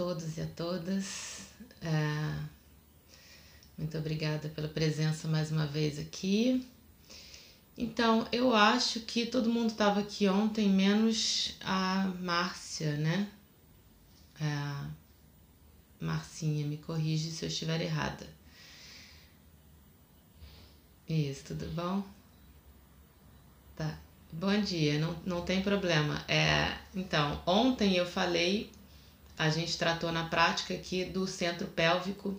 todos e a todas. É, muito obrigada pela presença mais uma vez aqui. Então, eu acho que todo mundo estava aqui ontem, menos a Márcia, né? É, Marcinha, me corrige se eu estiver errada. Isso, tudo bom? Tá. Bom dia, não, não tem problema. É, então, ontem eu falei, a gente tratou na prática aqui do centro pélvico,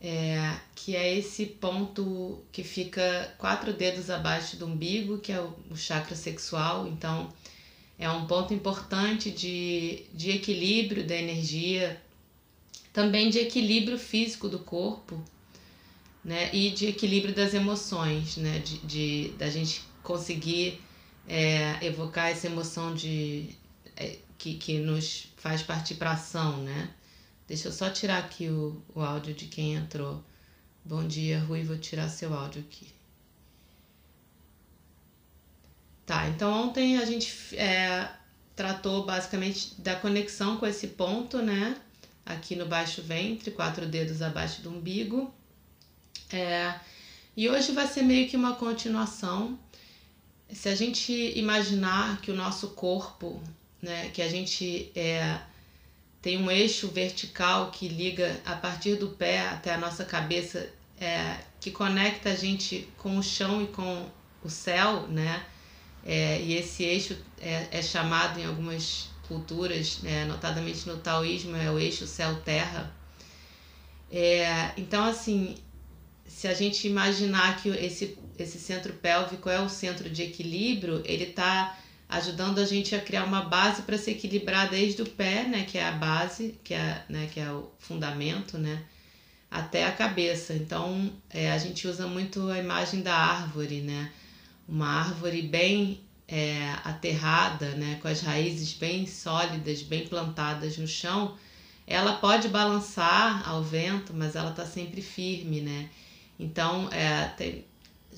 é, que é esse ponto que fica quatro dedos abaixo do umbigo, que é o, o chakra sexual. Então, é um ponto importante de, de equilíbrio da energia, também de equilíbrio físico do corpo, né? E de equilíbrio das emoções, né? De, de da gente conseguir é, evocar essa emoção de é, que, que nos faz partir para ação, né? Deixa eu só tirar aqui o, o áudio de quem entrou. Bom dia, Rui, vou tirar seu áudio aqui. Tá, então ontem a gente é, tratou basicamente da conexão com esse ponto, né? Aqui no baixo ventre, quatro dedos abaixo do umbigo. É, e hoje vai ser meio que uma continuação. Se a gente imaginar que o nosso corpo, né, que a gente é, tem um eixo vertical que liga a partir do pé até a nossa cabeça, é, que conecta a gente com o chão e com o céu, né? É, e esse eixo é, é, chamado em algumas culturas, né, notadamente no taoísmo, é o eixo céu-terra. É, então, assim, se a gente imaginar que esse, esse centro pélvico é o centro de equilíbrio, ele está ajudando a gente a criar uma base para se equilibrar desde o pé, né, que é a base, que é, né, que é o fundamento, né, até a cabeça. Então, é, a gente usa muito a imagem da árvore, né, uma árvore bem é, aterrada, né, com as raízes bem sólidas, bem plantadas no chão, ela pode balançar ao vento, mas ela está sempre firme, né? Então, é, tem,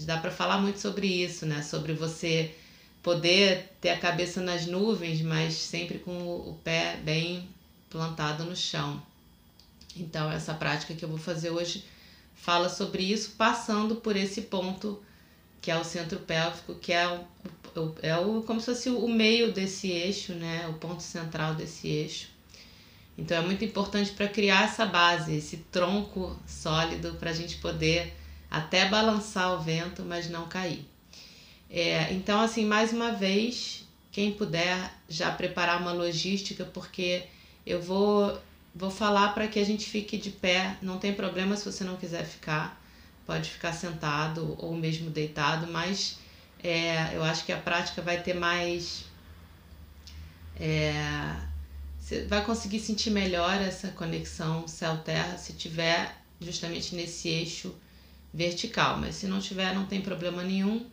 dá para falar muito sobre isso, né? Sobre você poder ter a cabeça nas nuvens, mas sempre com o, pé bem plantado no chão. Então, essa prática que eu vou fazer hoje fala sobre isso, passando por esse ponto que é o centro pélvico, que é o, é o como se fosse o meio desse eixo, né? O ponto central desse eixo. Então é muito importante para criar essa base, esse tronco sólido para a gente poder até balançar o vento, mas não cair. É, então, assim, mais uma vez, quem puder já preparar uma logística, porque eu vou, vou falar para que a gente fique de pé, não tem problema se você não quiser ficar, pode ficar sentado ou mesmo deitado, mas é, eu acho que a prática vai ter mais. É, você vai conseguir sentir melhor essa conexão céu-terra se tiver justamente nesse eixo vertical, mas se não tiver, não tem problema nenhum,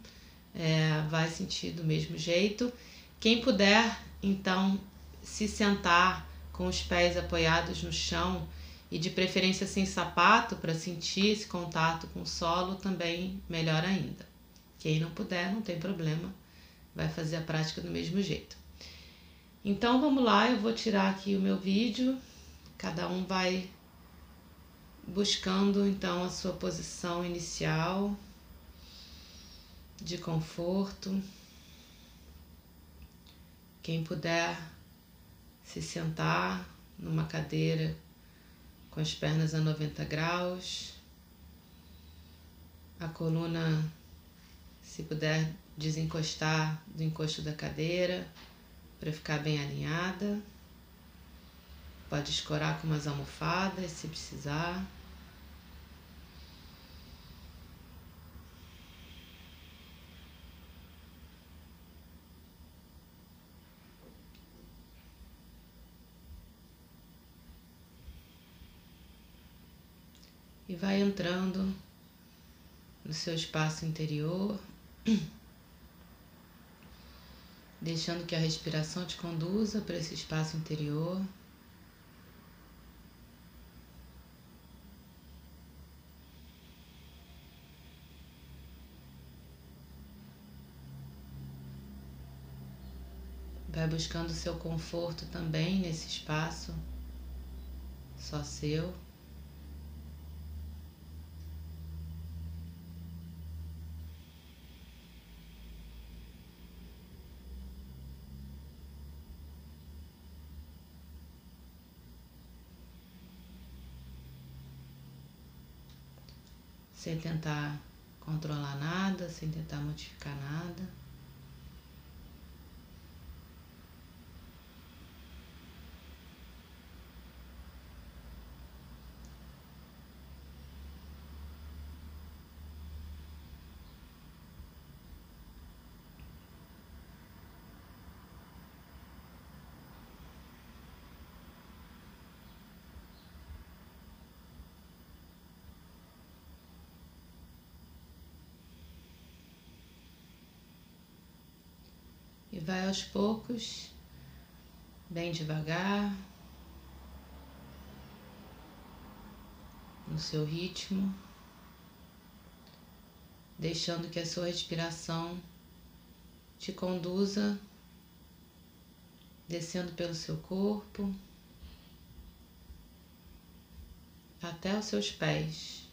é, vai sentir do mesmo jeito. Quem puder, então, se sentar com os pés apoiados no chão e de preferência sem sapato para sentir esse contato com o solo, também melhor ainda. Quem não puder, não tem problema, vai fazer a prática do mesmo jeito. Então vamos lá, eu vou tirar aqui o meu vídeo, cada um vai buscando então a sua posição inicial de conforto. Quem puder se sentar numa cadeira com as pernas a 90 graus, a coluna, se puder, desencostar do encosto da cadeira para ficar bem alinhada. Pode escorar com umas almofadas se precisar. Vai entrando no seu espaço interior, deixando que a respiração te conduza para esse espaço interior. Vai buscando seu conforto também nesse espaço, só seu. Sem tentar controlar nada, sem tentar modificar nada. E vai aos poucos, bem devagar, no seu ritmo, deixando que a sua respiração te conduza, descendo pelo seu corpo até os seus pés.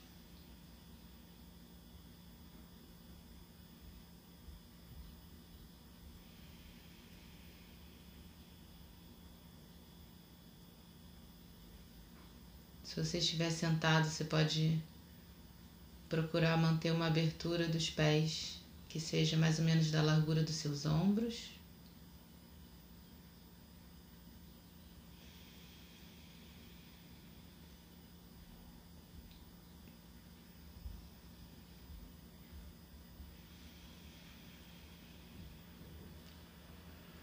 Se você estiver sentado, você pode procurar manter uma abertura dos pés que seja mais ou menos da largura dos seus ombros.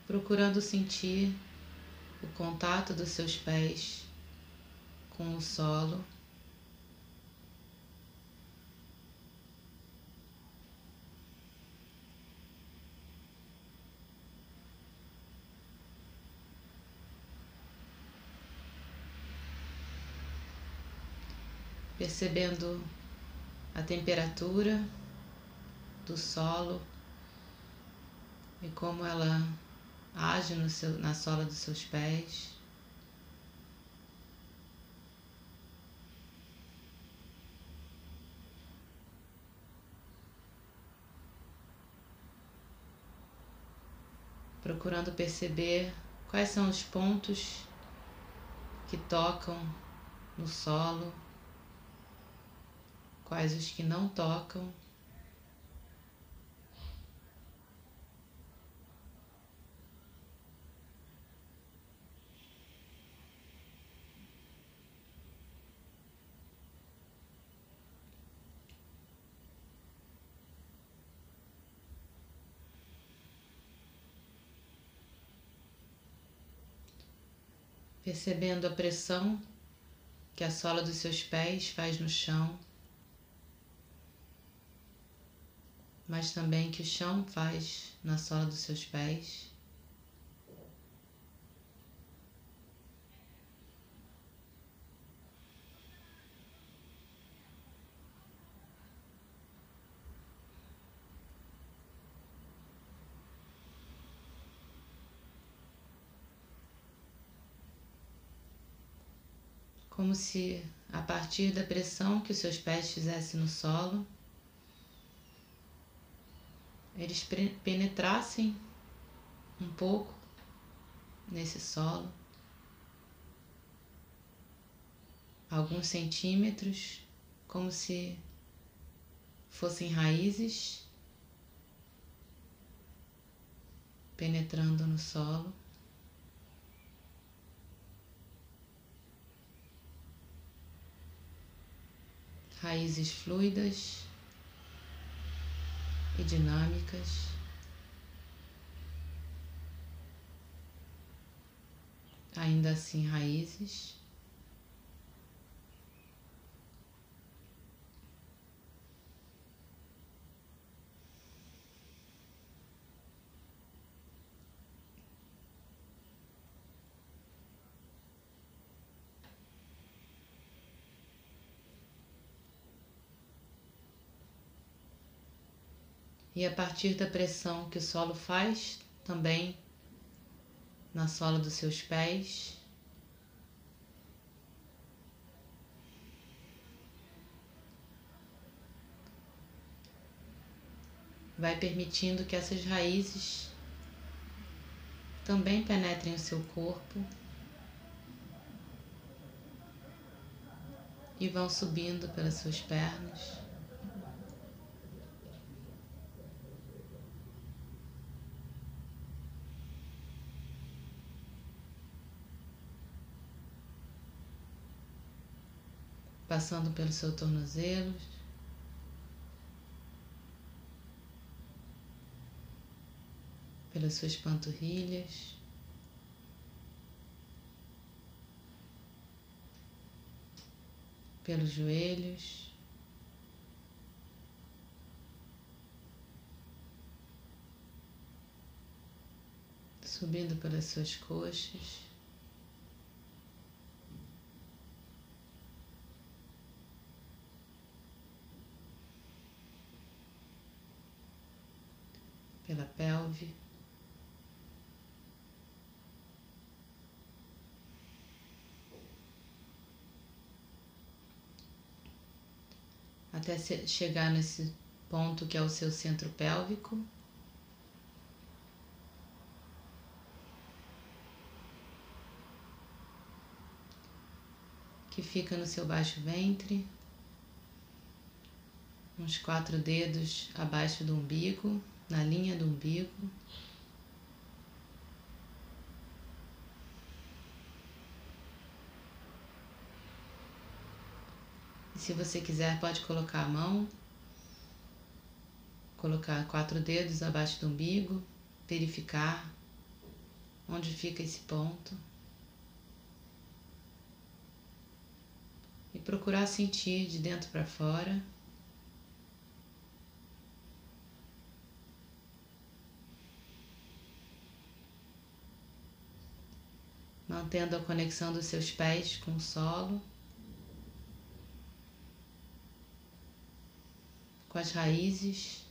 Procurando sentir o contato dos seus pés com o solo. Percebendo a temperatura do solo e como ela age no seu, na sola dos seus pés. Procurando perceber quais são os pontos que tocam no solo, quais os que não tocam. Percebendo a pressão que a sola dos seus pés faz no chão, mas também que o chão faz na sola dos seus pés. Como se a partir da pressão que os seus pés fizessem no solo, eles penetrassem um pouco nesse solo, alguns centímetros, como se fossem raízes penetrando no solo. Raízes fluidas e dinâmicas. Ainda assim, raízes. E a partir da pressão que o solo faz, também na sola dos seus pés, vai permitindo que essas raízes também penetrem o seu corpo e vão subindo pelas suas pernas. Passando pelos seus tornozelos. Pelas suas panturrilhas. Pelos joelhos. Subindo pelas suas coxas. pela pelve. Até chegar nesse ponto que é o seu centro pélvico. Que fica no seu baixo ventre, uns quatro dedos abaixo do umbigo na linha do umbigo. Se você quiser, pode colocar a mão, colocar quatro dedos abaixo do umbigo, verificar onde fica esse ponto. E procurar sentir de dentro para fora. mantendo a conexão dos seus pés com o solo, com as raízes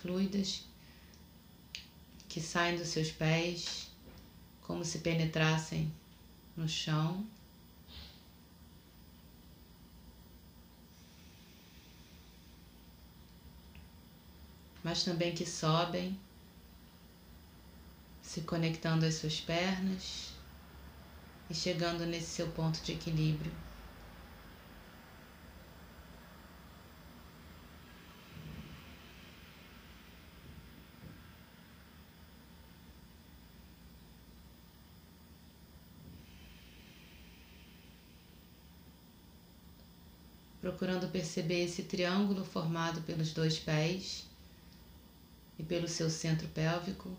fluidas que saem dos seus pés, como se penetrassem no chão. Mas também que sobem, se conectando às suas pernas e chegando nesse seu ponto de equilíbrio. Procurando perceber esse triângulo formado pelos dois pés e pelo seu centro pélvico.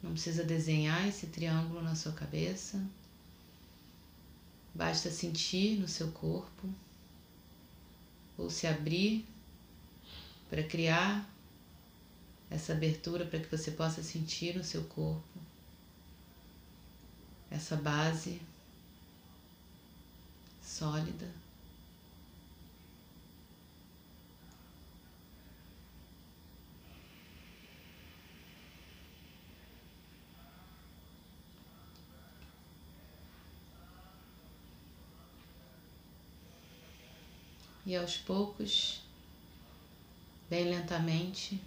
Não precisa desenhar esse triângulo na sua cabeça. Basta sentir no seu corpo ou se abrir para criar essa abertura para que você possa sentir no seu corpo essa base sólida. e aos poucos, bem lentamente,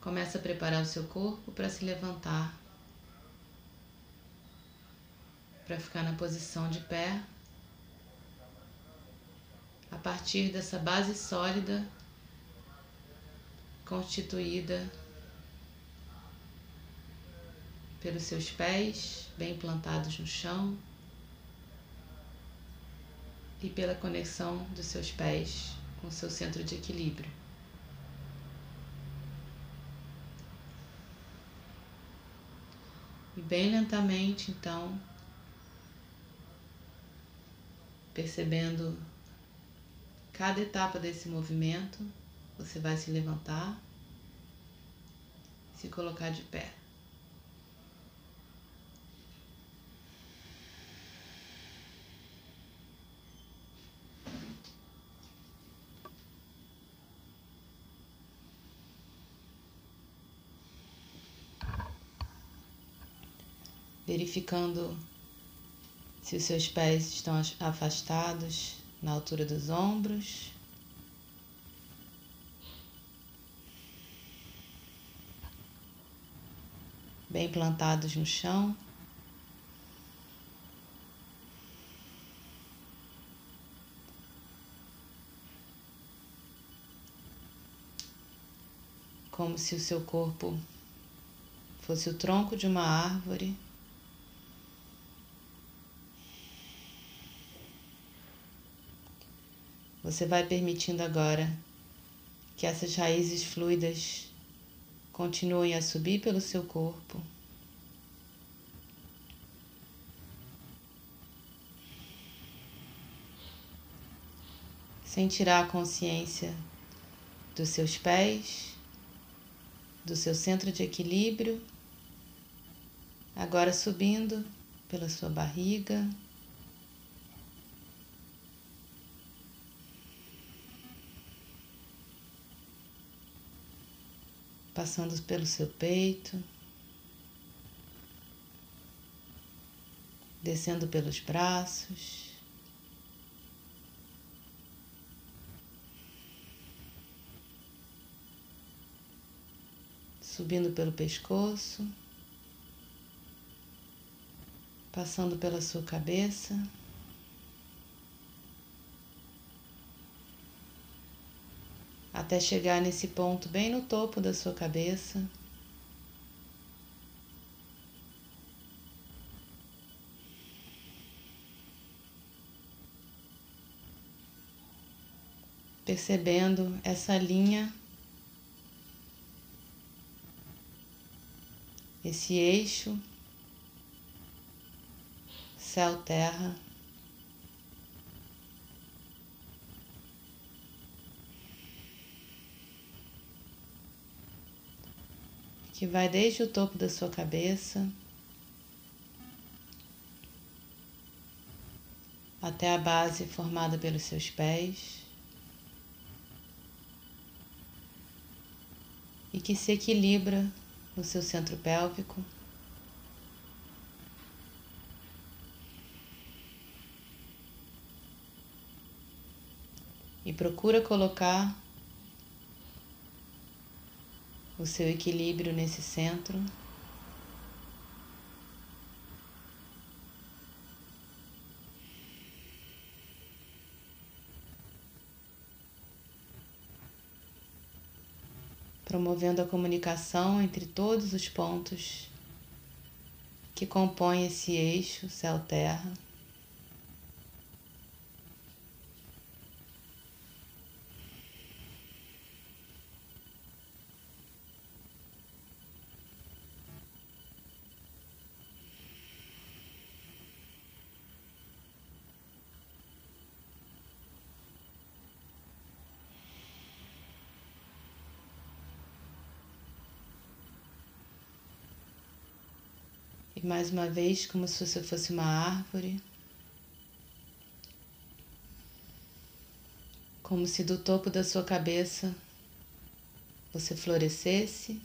começa a preparar o seu corpo para se levantar, para ficar na posição de pé, a partir dessa base sólida constituída pelos seus pés, bem plantados no chão, e pela conexão dos seus pés com o seu centro de equilíbrio. E bem lentamente, então, percebendo cada etapa desse movimento, você vai se levantar, se colocar de pé. verificando se os seus pés estão afastados na altura dos ombros. Bem plantados no chão. Como se o seu corpo fosse o tronco de uma árvore Você vai permitindo agora que essas raízes fluidas continuem a subir pelo seu corpo. Sem tirar a consciência dos seus pés, do seu centro de equilíbrio, agora subindo pela sua barriga. Passando pelo seu peito, descendo pelos braços. Subindo pelo pescoço, passando pela sua cabeça. Até chegar nesse ponto bem no topo da sua cabeça. Percebendo essa linha, esse eixo, céu-terra. Que vai desde o topo da sua cabeça até a base formada pelos seus pés e que se equilibra no seu centro pélvico. E procura colocar o seu equilíbrio nesse centro. Promovendo a comunicação entre todos os pontos que compõem esse eixo céu-terra. Mais uma vez, como se você fosse uma árvore. Como se do topo da sua cabeça você florescesse.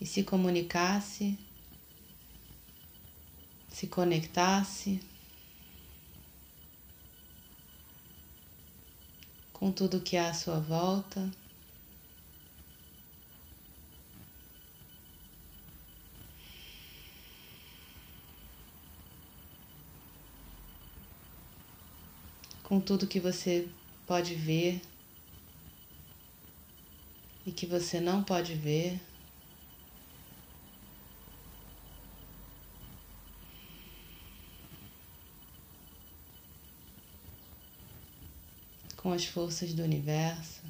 E se comunicasse, se conectasse com tudo que há à sua volta. Com tudo que você pode ver e que você não pode ver. Com as forças do universo.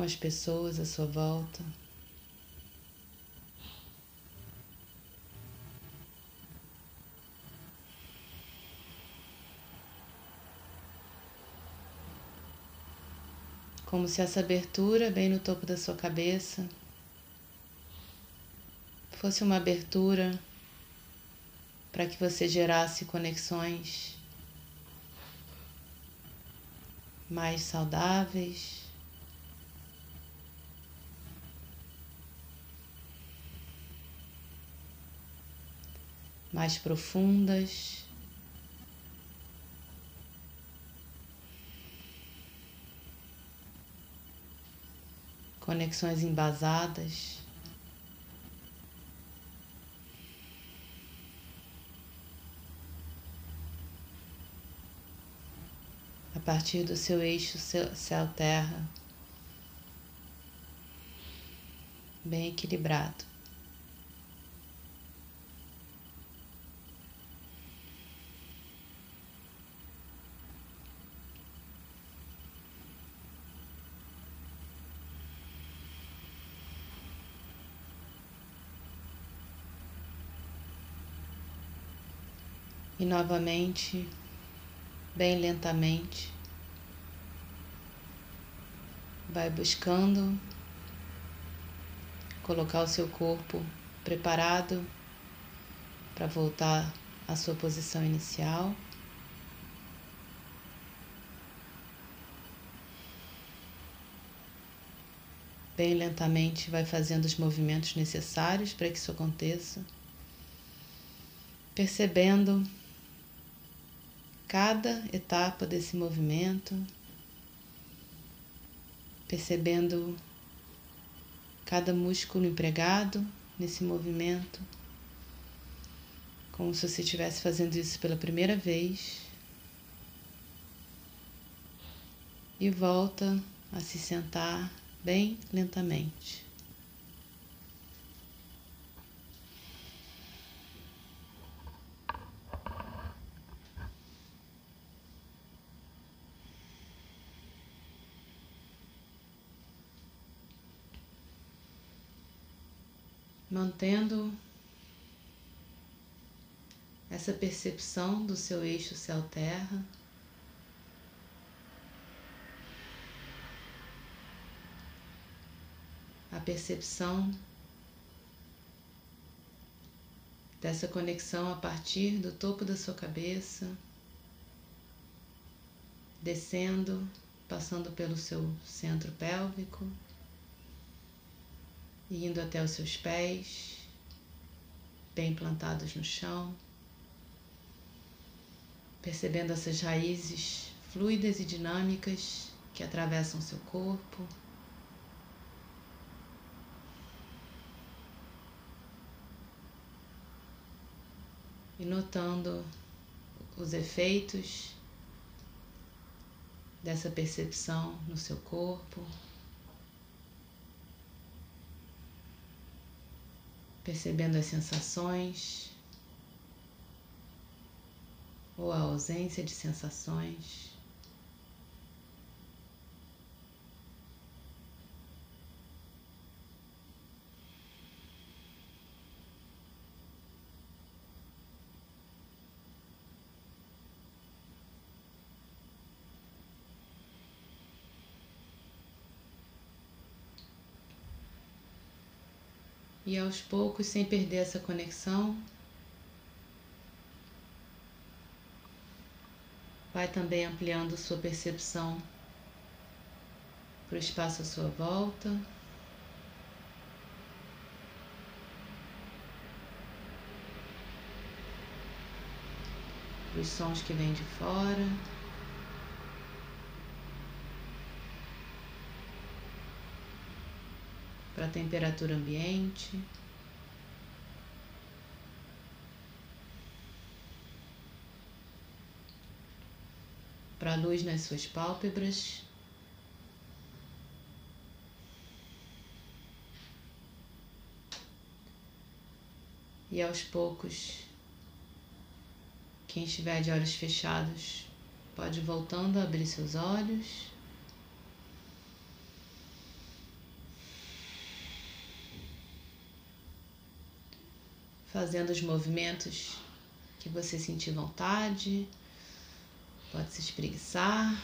Com as pessoas à sua volta. como se essa abertura bem no topo da sua cabeça fosse uma abertura para que você gerasse conexões mais saudáveis. Mais profundas. conexões embasadas. A partir do seu eixo céu-terra, bem equilibrado. E novamente, bem lentamente, vai buscando colocar o seu corpo preparado para voltar à sua posição inicial. Bem lentamente vai fazendo os movimentos necessários para que isso aconteça, percebendo cada etapa desse movimento, percebendo cada músculo empregado nesse movimento, como se você estivesse fazendo isso pela primeira vez. E volta a se sentar bem lentamente. Mantendo essa percepção do seu eixo céu-terra. A percepção dessa conexão a partir do topo da sua cabeça, descendo, passando pelo seu centro pélvico indo até os seus pés, bem plantados no chão, percebendo essas raízes fluidas e dinâmicas que atravessam seu corpo. E notando os efeitos dessa percepção no seu corpo. Percebendo as sensações ou a ausência de sensações. E aos poucos, sem perder essa conexão, vai também ampliando sua percepção para o espaço à sua volta. Os sons que vêm de fora. para a temperatura ambiente. Para a luz nas suas pálpebras. E aos poucos, quem estiver de olhos fechados, pode voltando a abrir seus olhos. Fazendo os movimentos que você sentir vontade, pode se espreguiçar.